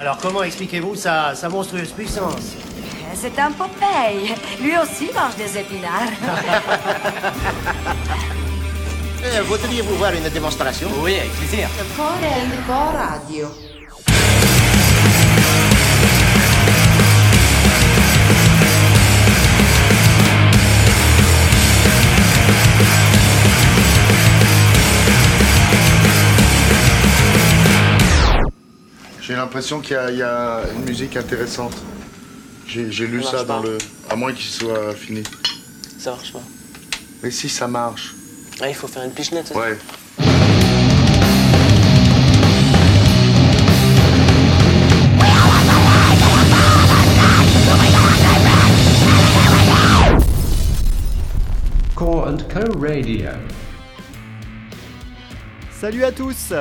Alors comment expliquez-vous sa, sa monstrueuse puissance? C'est un Popeye. Lui aussi mange des épinards. Euh, Voudriez-vous voir une démonstration? Oui, avec plaisir. Core Radio. J'ai l'impression qu'il y, a- il y a une musique intéressante. J'ai lu Ça dans pas. le. À moins qu'il soit fini. Ça marche pas. Mais si ça marche. Ah, il faut faire une pichenette. Ouais. Core Co Radio. Salut à tous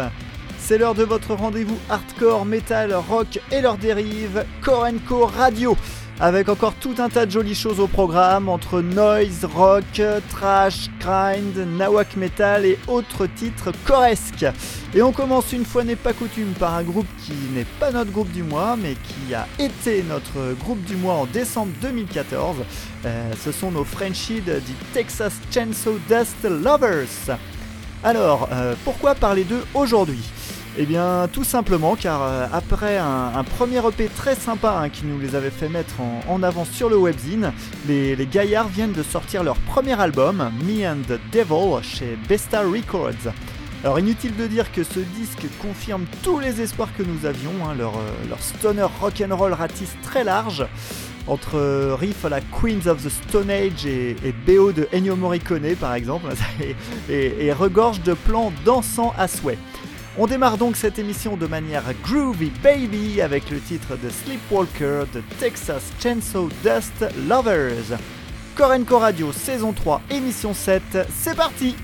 C'est l'heure de votre rendez-vous hardcore, metal, rock et leurs dérives, Core Co Radio avec encore tout un tas de jolies choses au programme entre noise, rock, trash, grind, nawak metal et autres titres coresques. Et on commence une fois n'est pas coutume par un groupe qui n'est pas notre groupe du mois mais qui a été notre groupe du mois en décembre 2014. Euh, ce sont nos Frenchies du Texas Chainsaw Dust Lovers. Alors, euh, pourquoi parler d'eux aujourd'hui? Eh bien, tout simplement car euh, après un, premier EP très sympa hein, qui nous les avait fait mettre en, avant sur le webzine, les, gaillards viennent de sortir leur premier album, Me and the Devil, chez Besta Records. Alors inutile de dire que ce disque confirme tous les espoirs que nous avions, hein, leur, euh, leur stoner rock'n'roll ratisse très large, entre euh, riff à la Queens of the Stone Age et, BO de Ennio Morricone par exemple, et regorge de plans dansants à souhait. On démarre donc cette émission de manière groovy baby avec le titre de Sleepwalker de Texas Chainsaw Dust Lovers. Korenko Radio saison 3 émission 7, c'est parti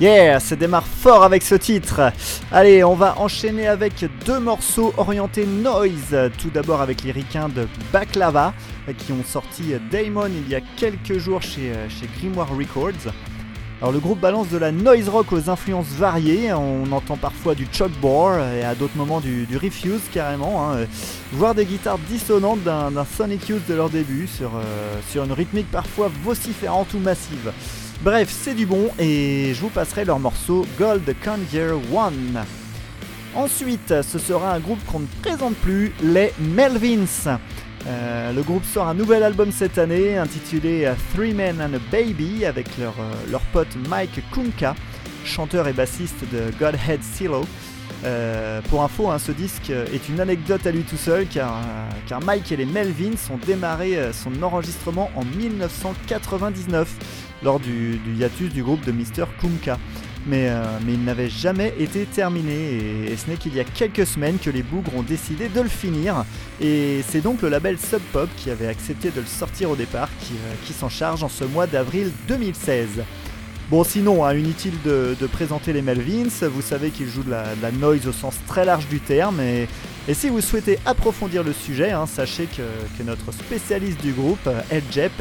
Yeah, ça démarre fort avec ce titre. Allez, on va enchaîner avec deux morceaux orientés noise. Tout d'abord avec les ricains de Baklava qui ont sorti Daemon il y a quelques jours chez, chez Grimoire Records. Alors le groupe balance de la noise rock aux influences variées, on entend parfois du chalkboard et à d'autres moments du, refuse carrément, hein. voire des guitares dissonantes d'un Sonic Youth de leur début sur, euh, sur une rythmique parfois vociférante ou massive. Bref, c'est du bon et je vous passerai leur morceau Gold Conjure One. Ensuite, ce sera un groupe qu'on ne présente plus, les Melvins. Euh, le groupe sort un nouvel album cette année intitulé Three Men and a Baby avec leur, euh, leur pote Mike Kunka, chanteur et bassiste de Godhead Silo. Pour info, hein, ce disque est une anecdote à lui tout seul car, car Mike et les Melvins ont démarré son enregistrement en 1999 lors du, hiatus du groupe de Mr. Kunka. Euh, mais, il n'avait jamais été terminé et, ce n'est qu'il y a quelques semaines que les bougres ont décidé de le finir et c'est donc le label Sub Pop qui avait accepté de le sortir au départ euh, qui s'en charge en ce mois d'avril 2016. Bon, sinon, hein, inutile de, présenter les Melvins, vous savez qu'ils jouent de la, noise au sens très large du terme, et, si vous souhaitez approfondir le sujet, hein, sachez que, notre spécialiste du groupe, El Jep,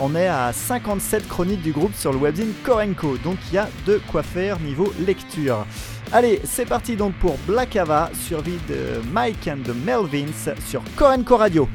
en est à 57 chroniques du groupe sur le webzine Korenko, donc il y a de quoi faire niveau lecture. Allez, c'est parti donc pour Black Ava, survie de Mike and the Melvins sur Korenko Radio.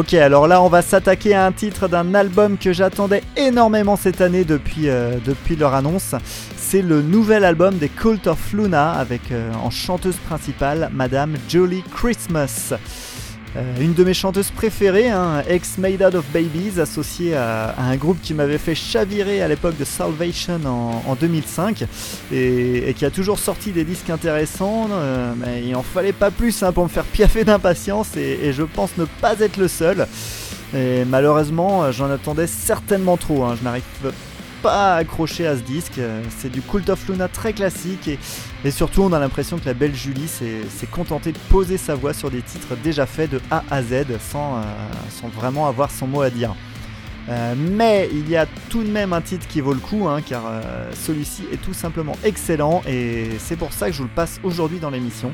Ok, alors là, on va s'attaquer à un titre d'un album que j'attendais énormément cette année depuis, euh, leur annonce. C'est le nouvel album des Cult of Luna avec euh, en chanteuse principale Madame Jolie Christmas. Euh, une de mes chanteuses préférées, hein, ex Made Out of Babies, associée à, un groupe qui m'avait fait chavirer à l'époque de Salvation en, 2005 et, qui a toujours sorti des disques intéressants, euh, mais il en fallait pas plus hein, pour me faire piaffer d'impatience et, je pense ne pas être le seul. Et malheureusement, j'en attendais certainement trop. Hein. Je n'arrive pas accroché à ce disque. C'est du Cult of Luna très classique et, surtout on a l'impression que la belle Julie s'est contentée de poser sa voix sur des titres déjà faits de A à Z sans, euh, vraiment avoir son mot à dire. Euh, mais il y a tout de même un titre qui vaut le coup, hein, car euh, celui-ci est tout simplement excellent et c'est pour ça que je vous le passe aujourd'hui dans l'émission.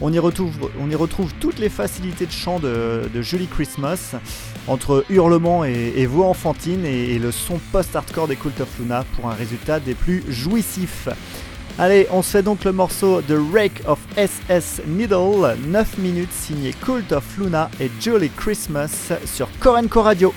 On y, retrouve, toutes les facilités de chant de Julie Christmas, entre hurlements et, voix enfantines et, le son post-hardcore des Cult of Luna pour un résultat des plus jouissifs. Allez, on se fait donc le morceau The Rake of SS Needle, 9 minutes signé Cult of Luna et Julie Christmas sur Korenko Radio.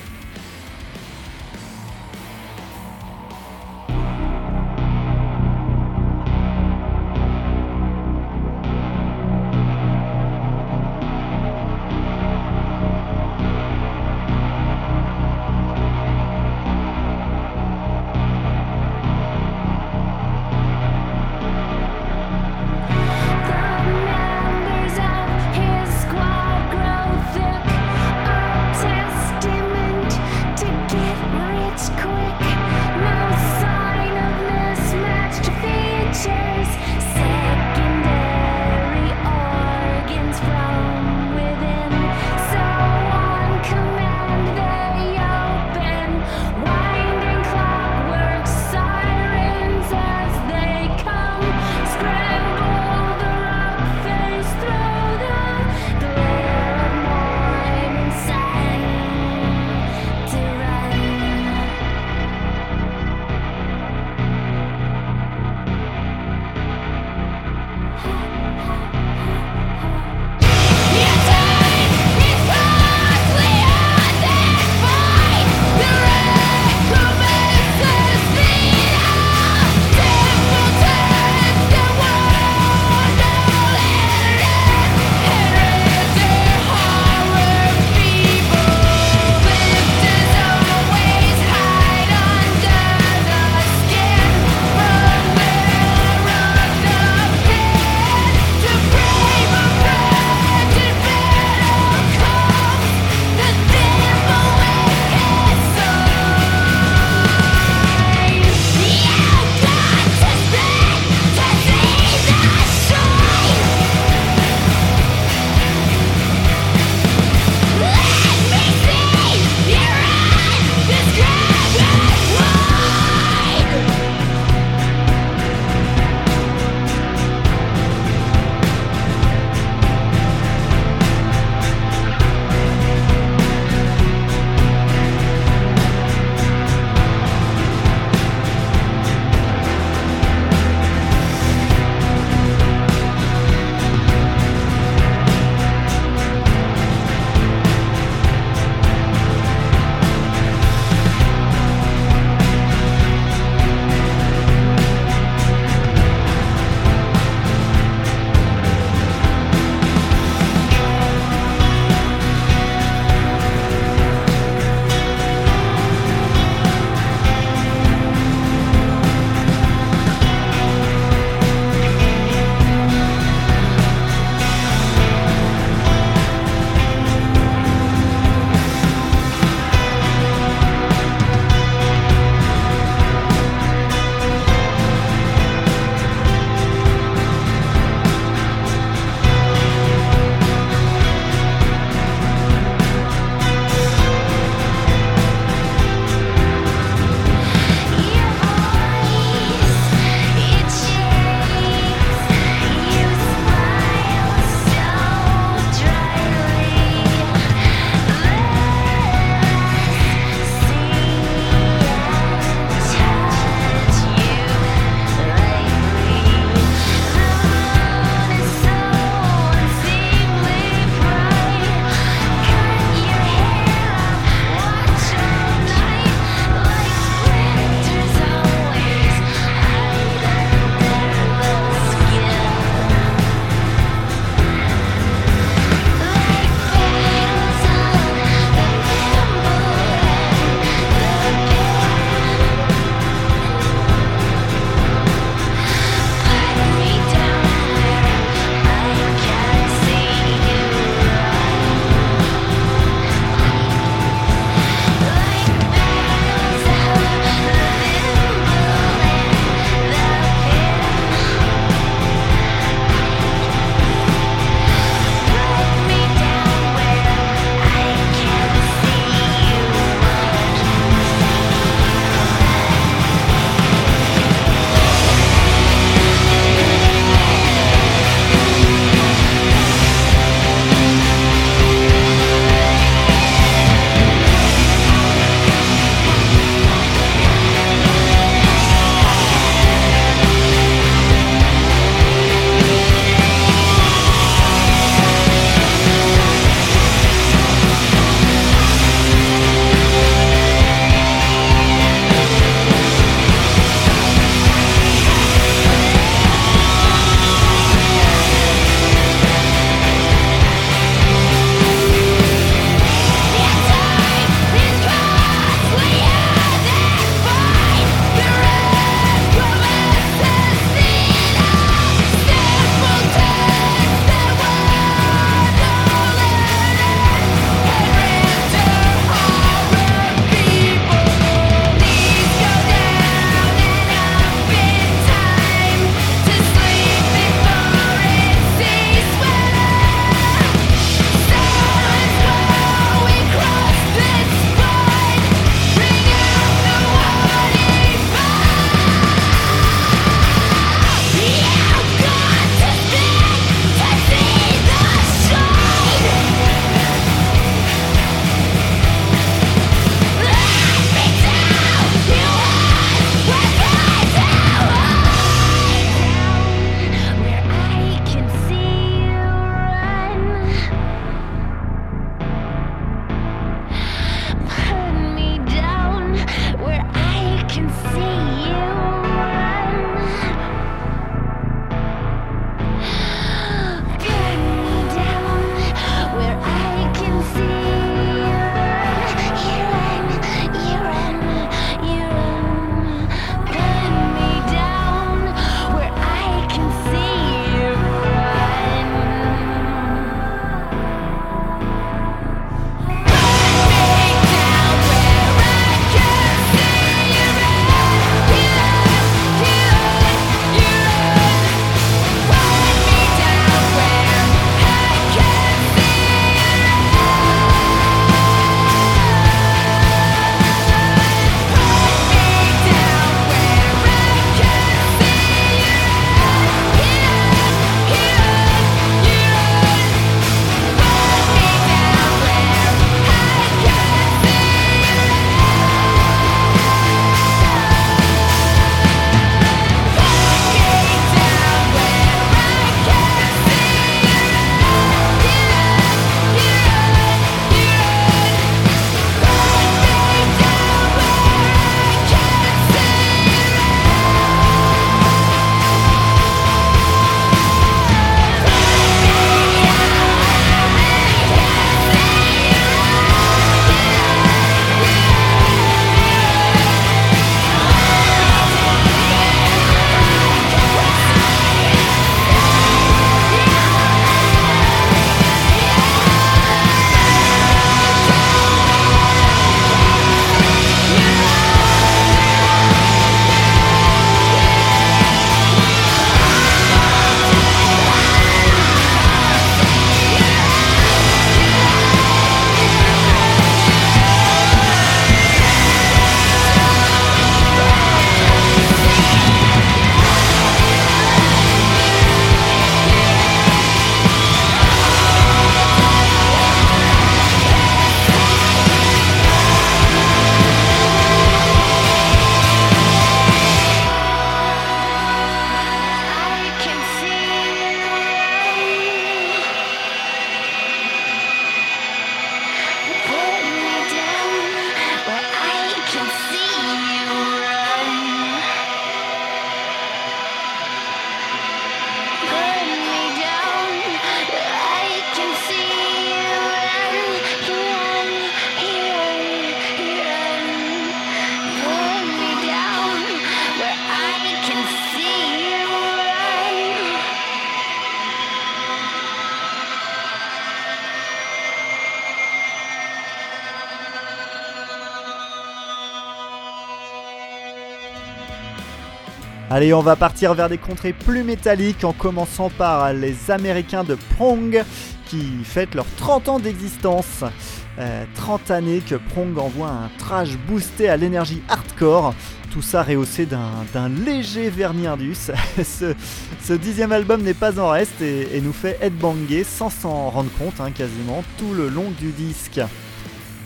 Allez, on va partir vers des contrées plus métalliques en commençant par les Américains de Prong qui fêtent leurs 30 ans d'existence. 30 années que Prong envoie un trash boosté à l'énergie hardcore tout ça rehaussé d'un léger vernis indus. ce, dixième album n'est pas en reste et, nous fait headbanger sans s'en rendre compte hein, quasiment tout le long du disque.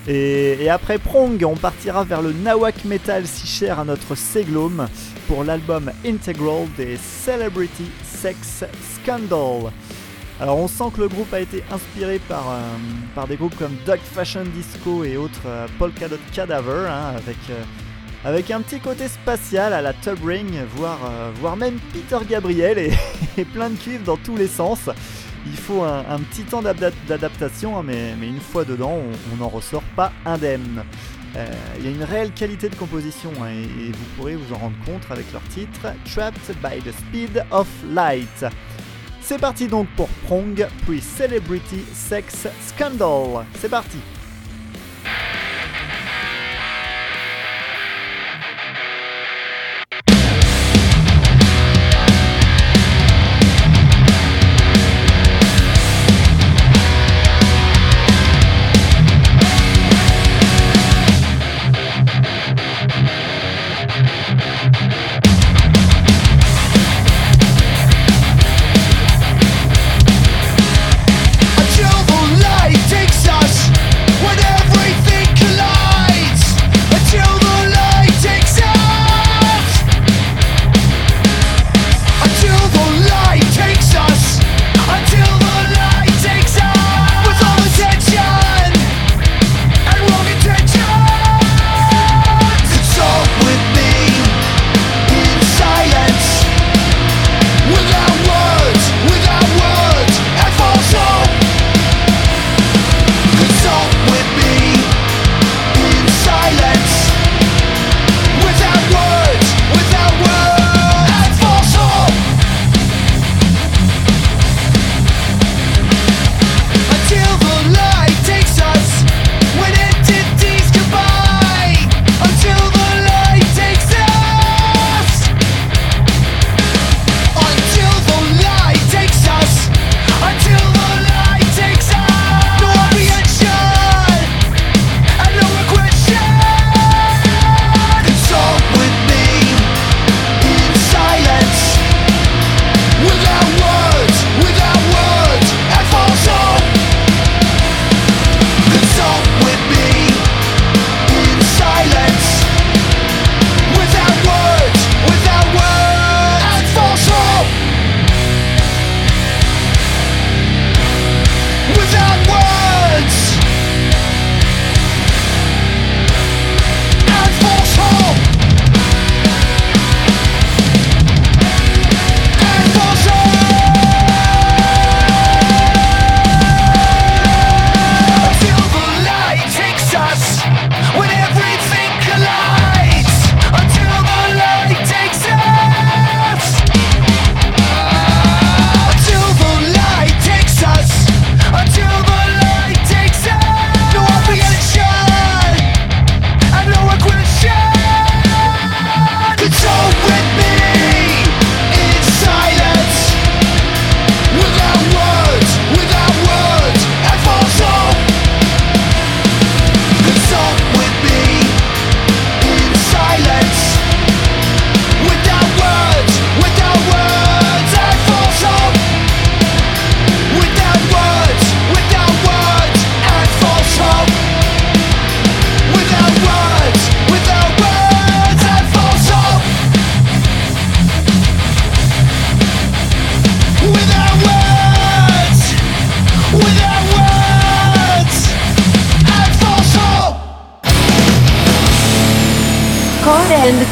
Et, après Prong, on partira vers le Nawak Metal si cher à notre Seglome pour l'album Integral des Celebrity Sex Scandal. Alors on sent que le groupe a été inspiré par, euh, par des groupes comme Dog Fashion Disco et autres euh, Polka Cadaver, hein, avec euh, avec un petit côté spatial à la Tub Ring, voire, euh, même Peter Gabriel et, plein de cuivres dans tous les sens. Il faut un, petit temps d'adaptation, hein, mais, une fois dedans, on n'en ressort pas indemne. Euh, il y a une réelle qualité de composition hein, et, vous pourrez vous en rendre compte avec leur titre Trapped by the Speed of Light. C'est parti donc pour Prong, puis Celebrity Sex Scandal. C'est parti!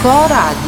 Coragem.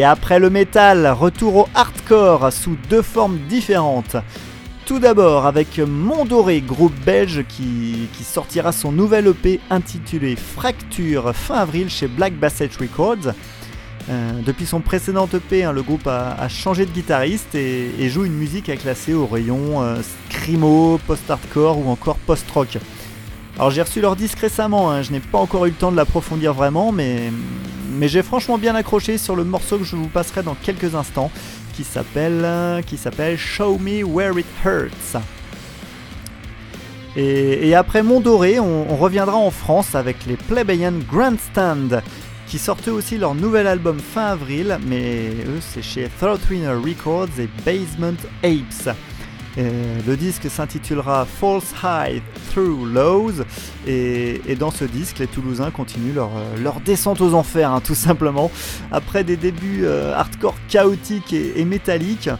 Et après le métal, retour au hardcore sous deux formes différentes. Tout d'abord avec Mondoré, groupe belge qui, sortira son nouvel EP intitulé Fracture fin avril chez Black Basset Records. Euh, depuis son précédent EP, hein, le groupe a, changé de guitariste et, joue une musique à classer au rayon euh, screamo, post-hardcore ou encore post-rock. Alors j'ai reçu leur disque récemment, hein, je n'ai pas encore eu le temps de l'approfondir vraiment, mais, j'ai franchement bien accroché sur le morceau que je vous passerai dans quelques instants, qui s'appelle Show Me Where It Hurts. Et, et après Mondoré, on, on reviendra en France avec les Plebeian Grandstand, qui sortaient aussi leur nouvel album fin avril, mais eux c'est chez Throatwinner Records et Basement Apes. Le disque s'intitulera False High Through Lows et, dans ce disque les Toulousains continuent leur, euh, descente aux enfers hein, tout simplement. Après des débuts euh, hardcore chaotiques et, métalliques,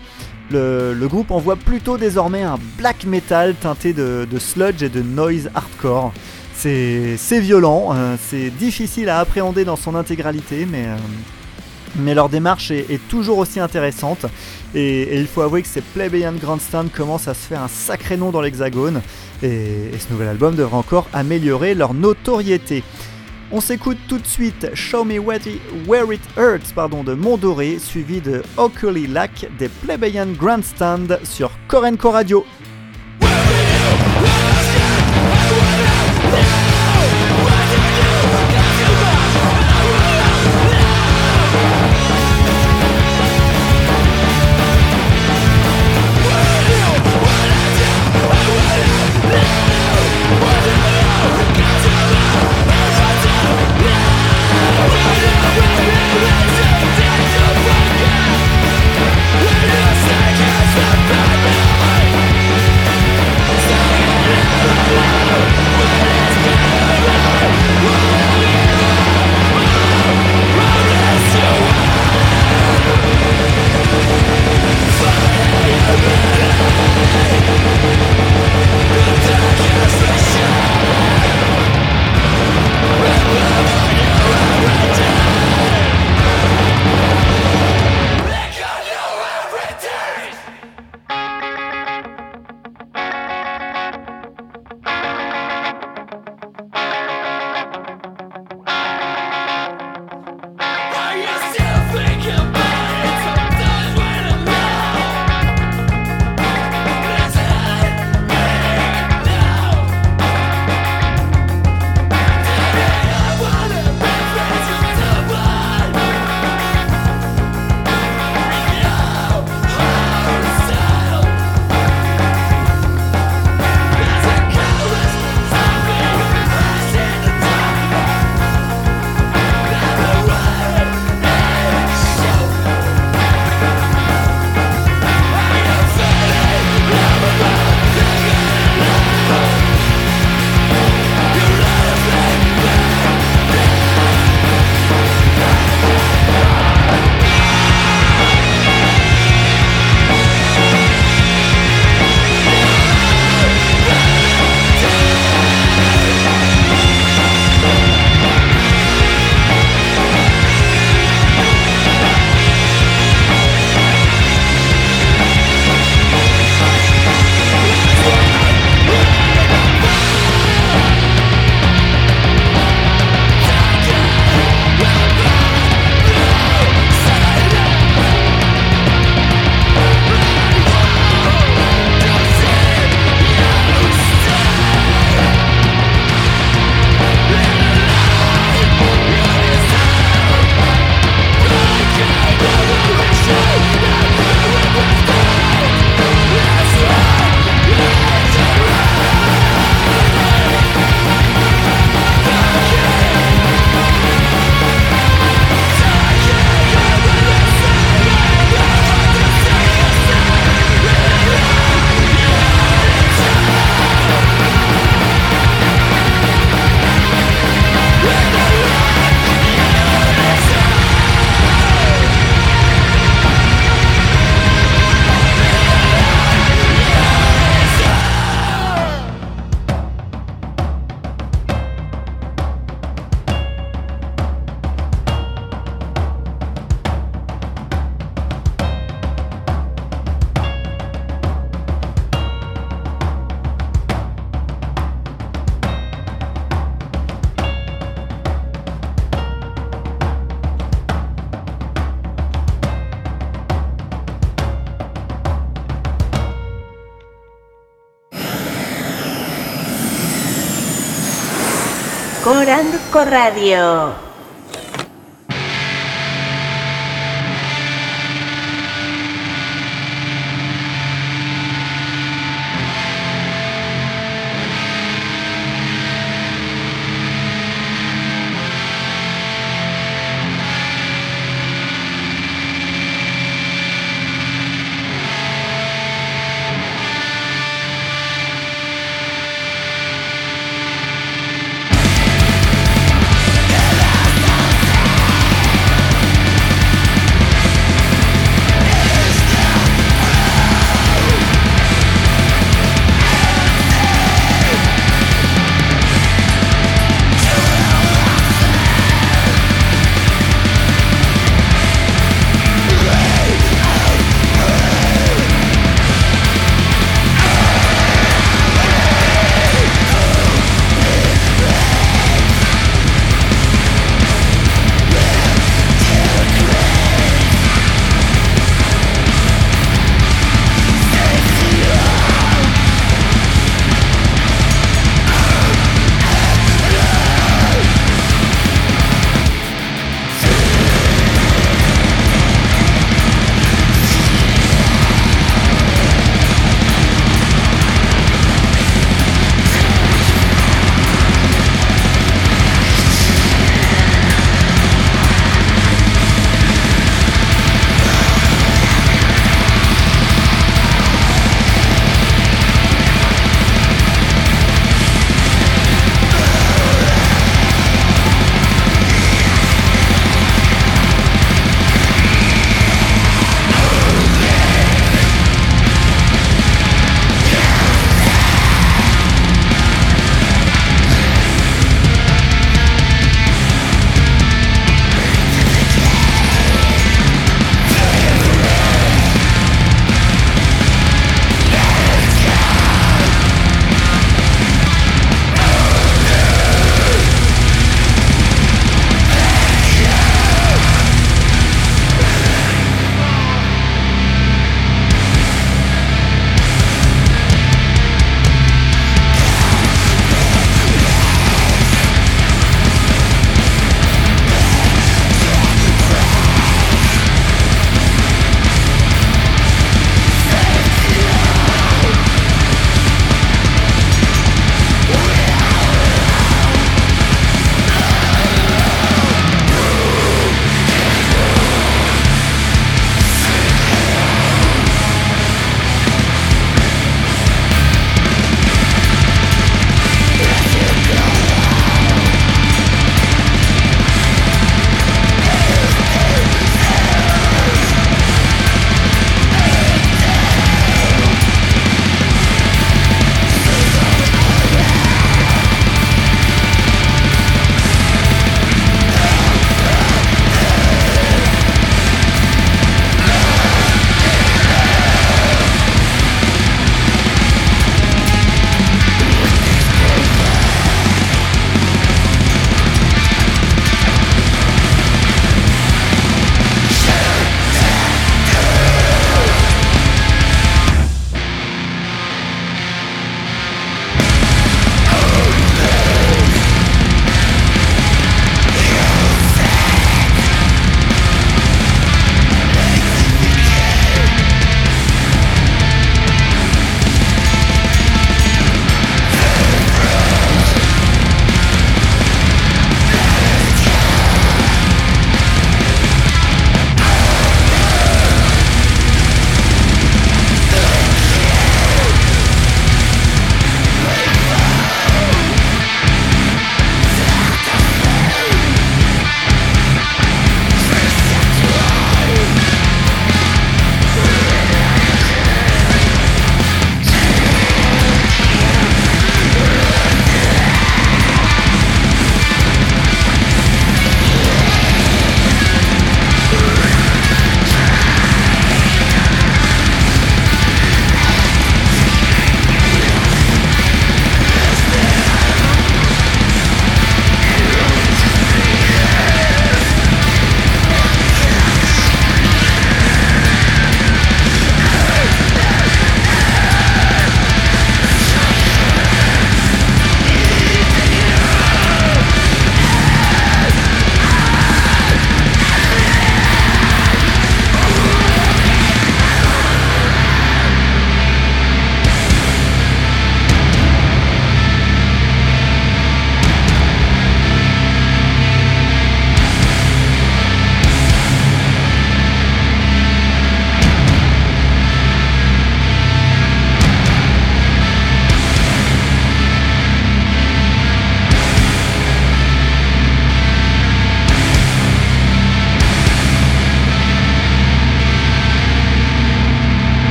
le, groupe envoie plutôt désormais un black metal teinté de, sludge et de noise hardcore. C'est violent, euh, c'est difficile à appréhender dans son intégralité mais... euh, mais leur démarche est, toujours aussi intéressante et, il faut avouer que ces Plebeian Grandstand commencent à se faire un sacré nom dans l'hexagone et, ce nouvel album devrait encore améliorer leur notoriété. On s'écoute tout de suite Show Me Where It, Hurts pardon, de Mondoré suivi de Oakley Lack des Plebeian Grandstand sur Korenko Radio. Coranco Radio.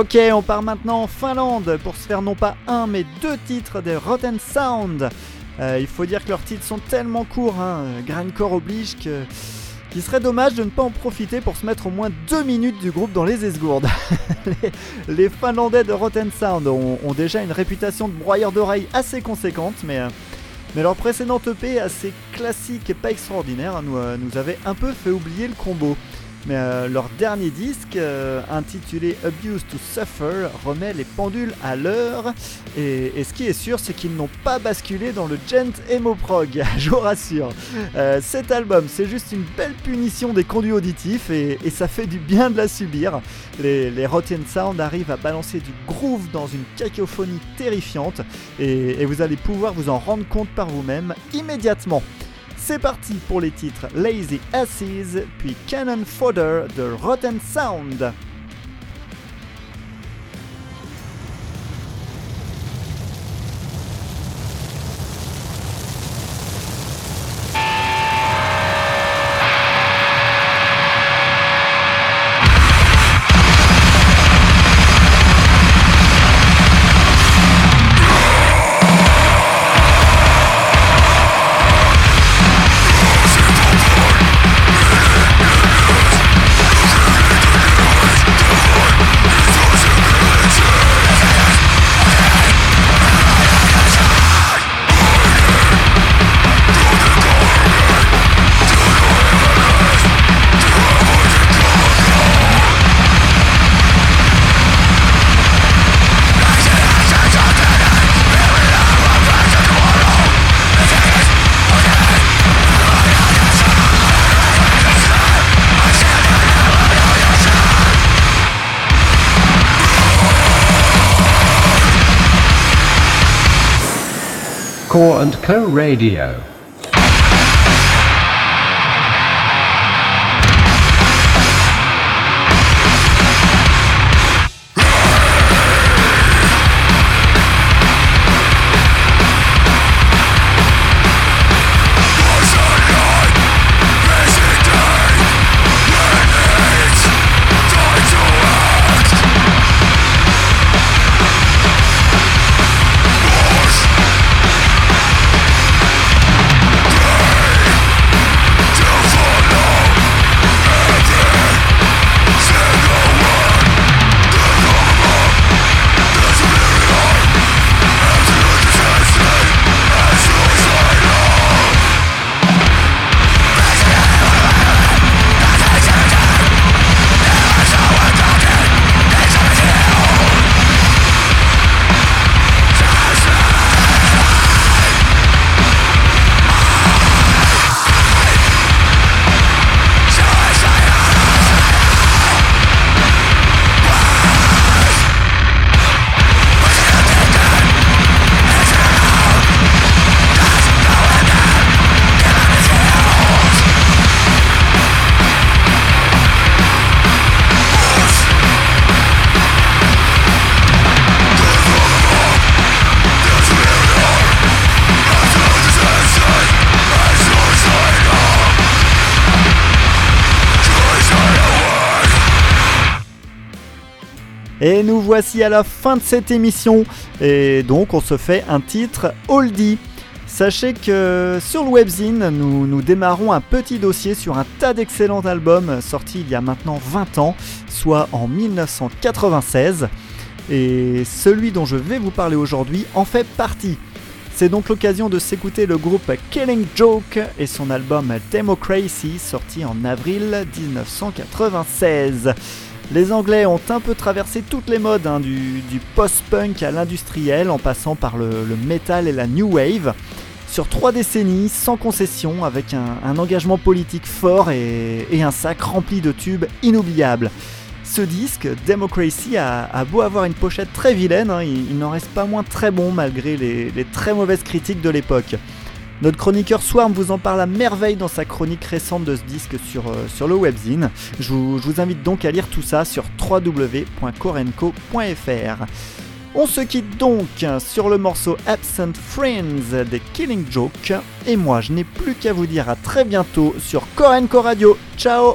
Ok, on part maintenant en Finlande pour se faire non pas un mais deux titres de Rotten Sound. Euh, il faut dire que leurs titres sont tellement courts, hein, Grindcore oblige qu'il serait dommage de ne pas en profiter pour se mettre au moins deux minutes du groupe dans les esgourdes. les, Finlandais de Rotten Sound ont, déjà une réputation de broyeur d'oreilles assez conséquente, mais, euh, leur précédente EP assez classique et pas extraordinaire euh, nous avait un peu fait oublier le combo. Mais euh, leur dernier disque, euh, intitulé Abuse to Suffer, remet les pendules à l'heure. Et, ce qui est sûr, c'est qu'ils n'ont pas basculé dans le gent emo prog, je vous rassure. Euh, cet album, c'est juste une belle punition des conduits auditifs et, ça fait du bien de la subir. Les, Rotten Sound arrivent à balancer du groove dans une cacophonie terrifiante et vous allez pouvoir vous en rendre compte par vous-même immédiatement. C'est parti pour les titres Lazy Asses puis Cannon Fodder de Rotten Sound. And Co Radio. Et nous voici à la fin de cette émission. Et donc on se fait un titre oldie. Sachez que sur le webzine, nous, nous démarrons un petit dossier sur un tas d'excellents albums sortis il y a maintenant 20 ans, soit en 1996. Et celui dont je vais vous parler aujourd'hui en fait partie. C'est donc l'occasion de s'écouter le groupe Killing Joke et son album Democracy sorti en avril 1996. Les Anglais ont un peu traversé toutes les modes, hein, du, post-punk à l'industriel, en passant par le, metal et la new wave. Sur trois décennies, sans concession, avec un, engagement politique fort et, un sac rempli de tubes inoubliables. Ce disque, Democracy, a, beau avoir une pochette très vilaine, hein, il, n'en reste pas moins très bon malgré les très mauvaises critiques de l'époque. Notre chroniqueur Swarm vous en parle à merveille dans sa chronique récente de ce disque sur, euh, le webzine. Je vous, invite donc à lire tout ça sur www.corenco.fr. On se quitte donc sur le morceau Absent Friends des Killing Joke. Et moi, je n'ai plus qu'à vous dire à très bientôt sur Corenco Radio. Ciao